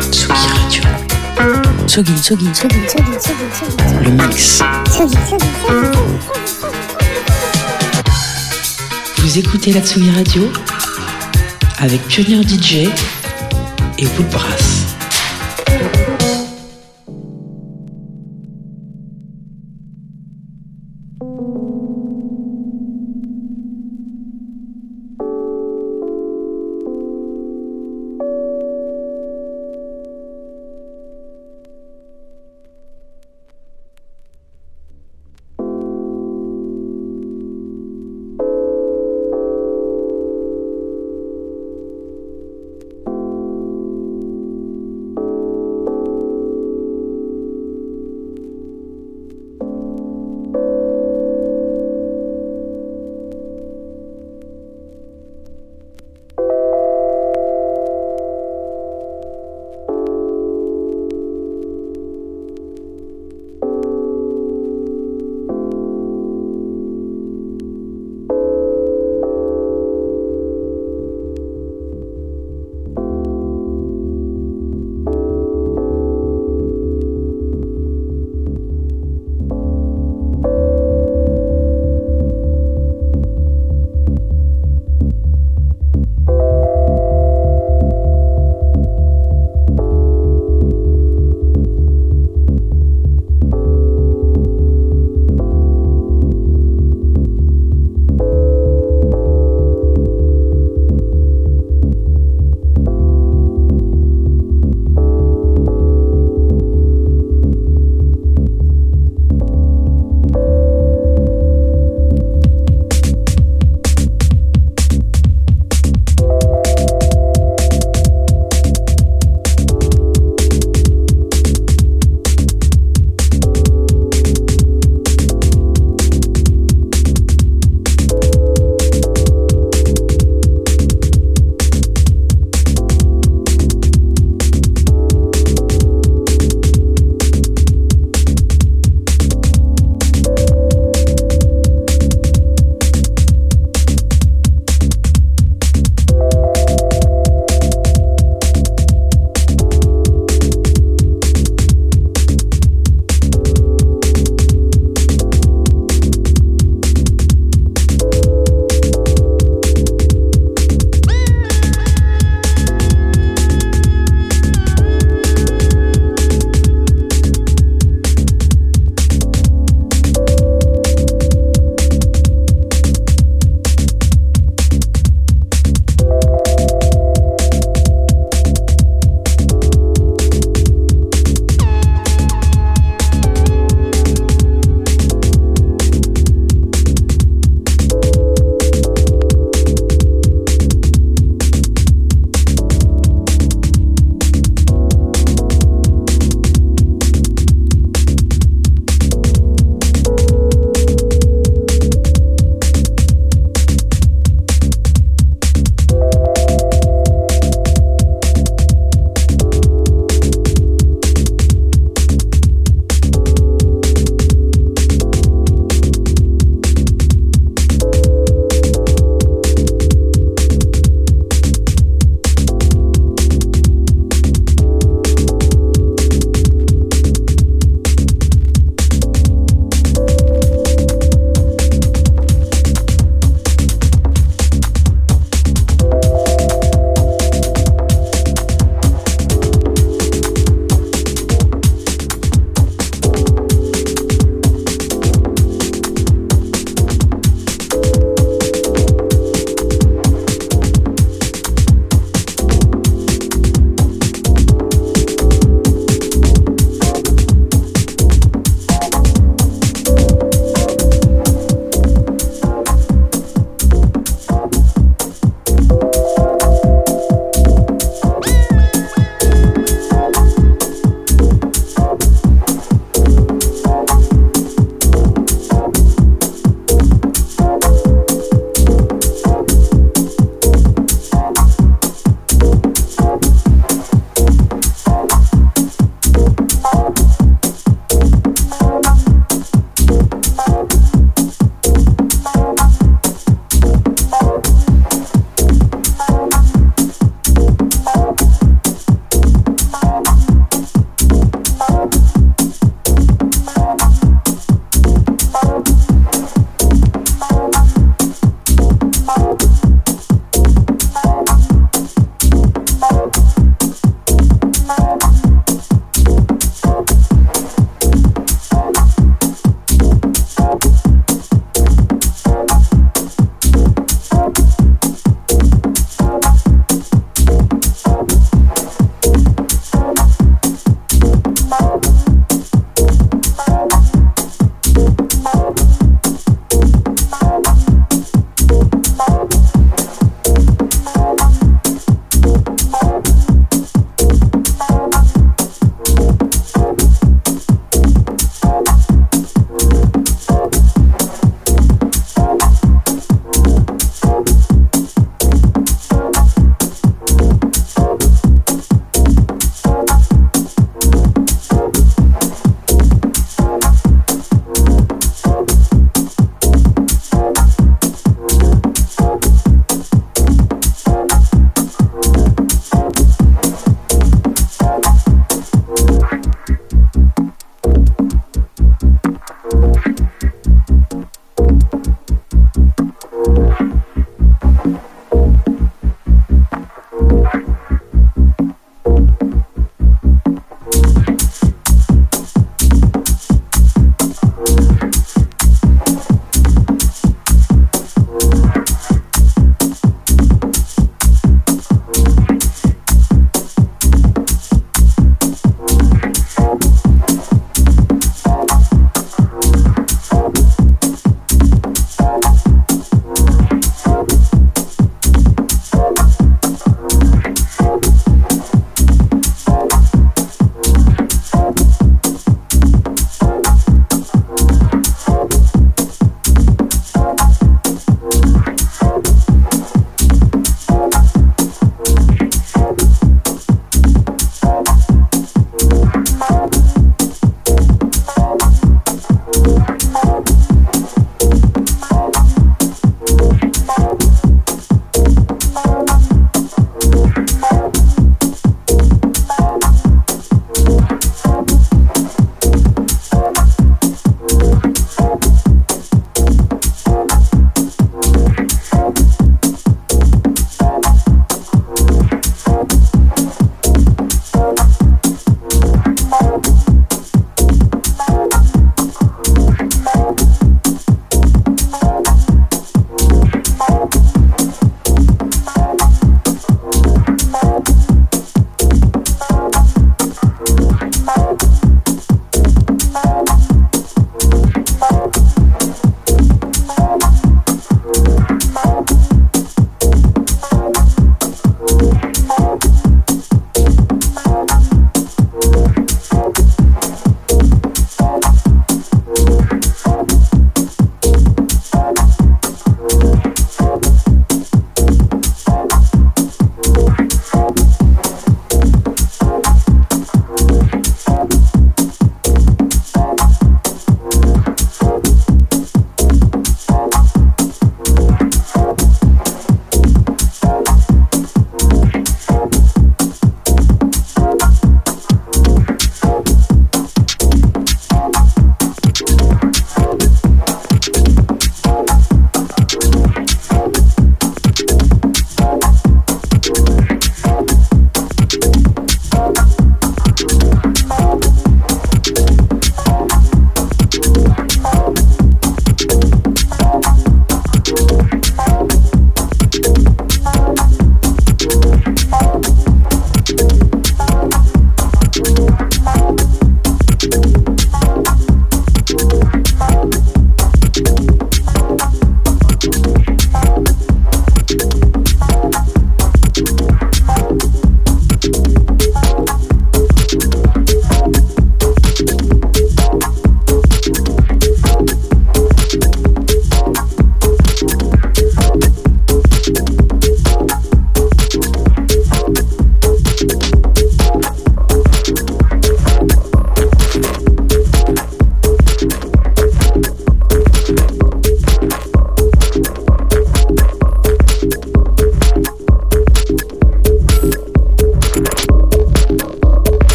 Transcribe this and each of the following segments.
Tsugi Radio. Tsugi, Tsugi, Tsugi, Tsugi, Tsugi, Tsugi, le mix. Tsugi, Tsugi, Tsugi, Vous écoutez la Tsugi Radio avec Pionnier DJ et Woodbrass.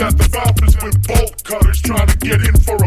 at the fountains with bolt cutters trying to get in for a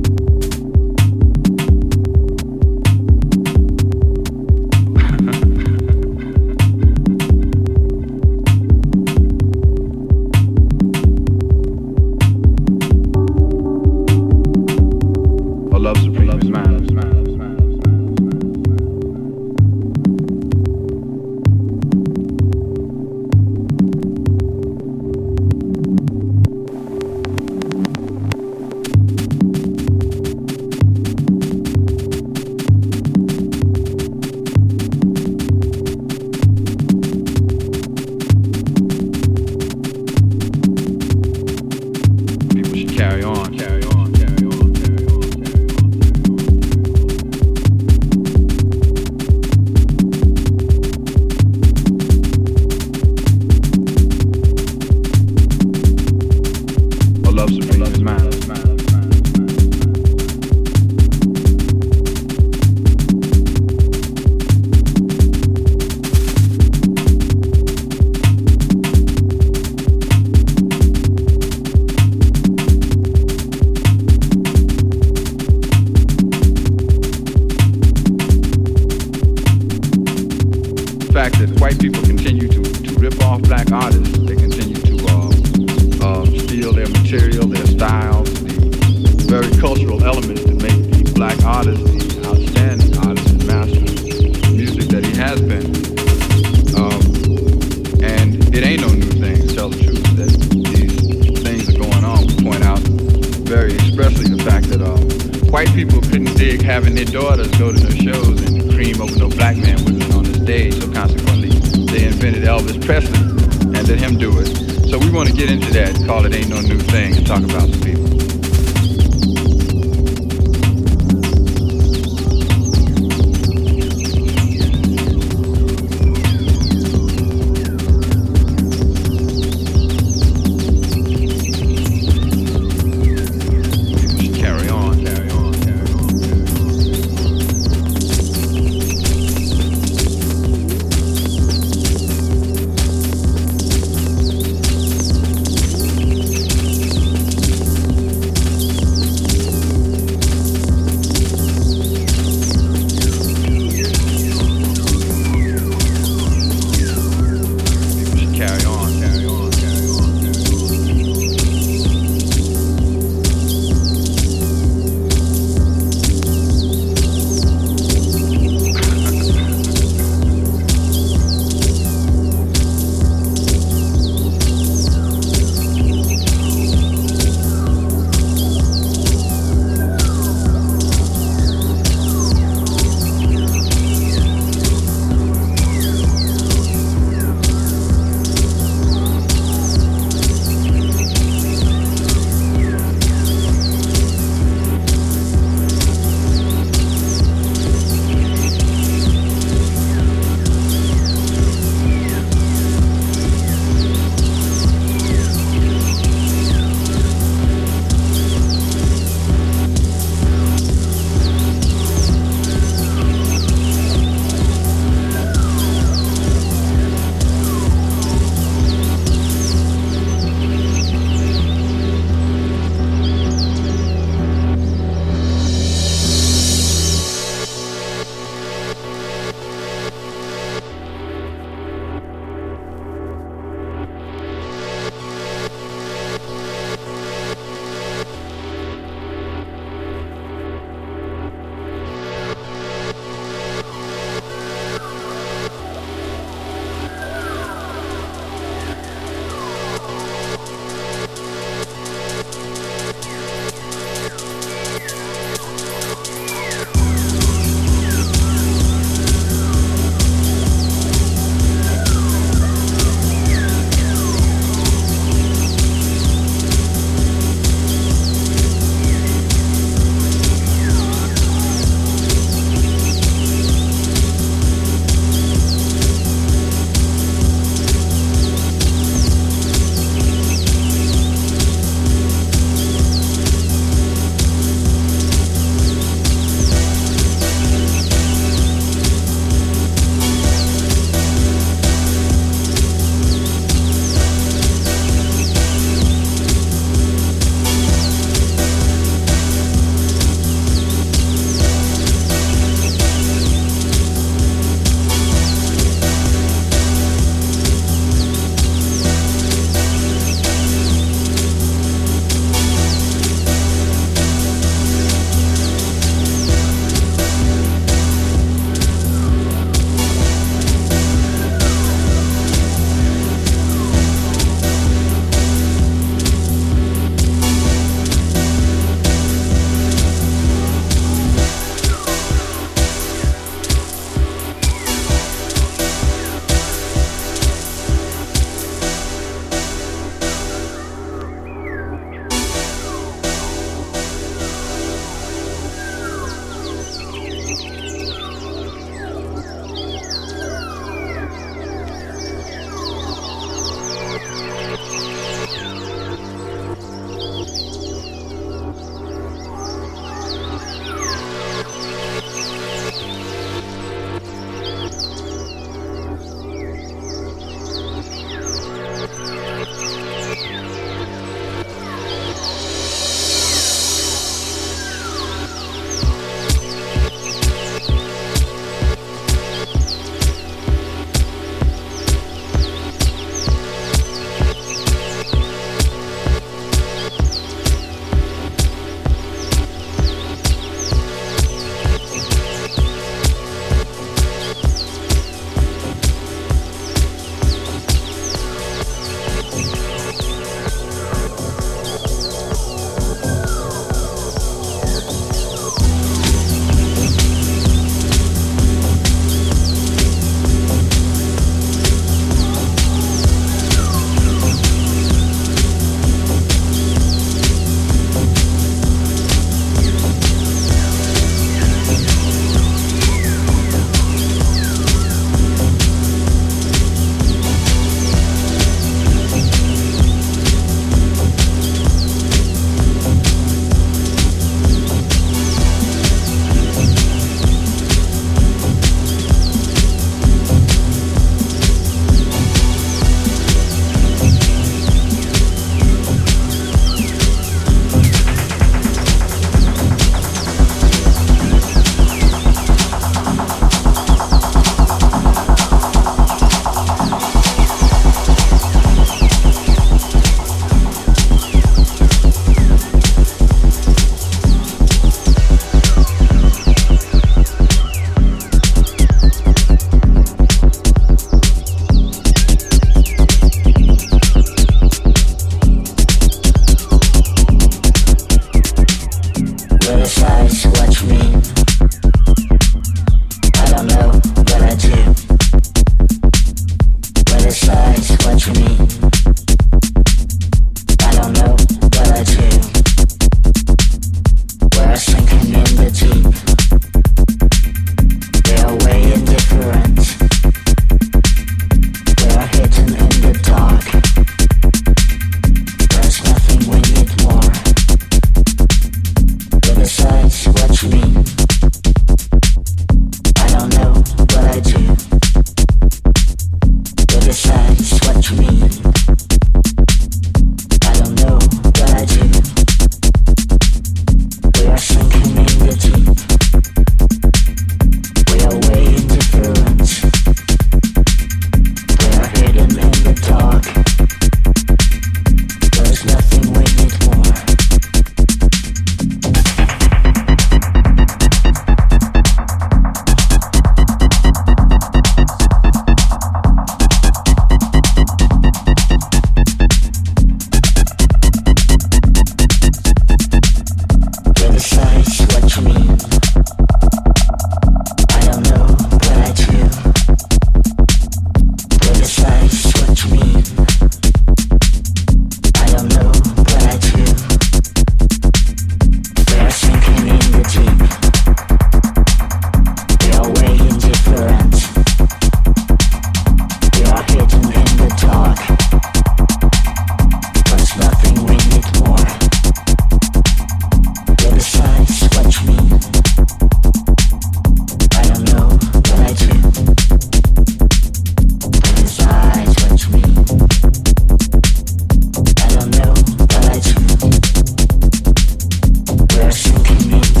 need.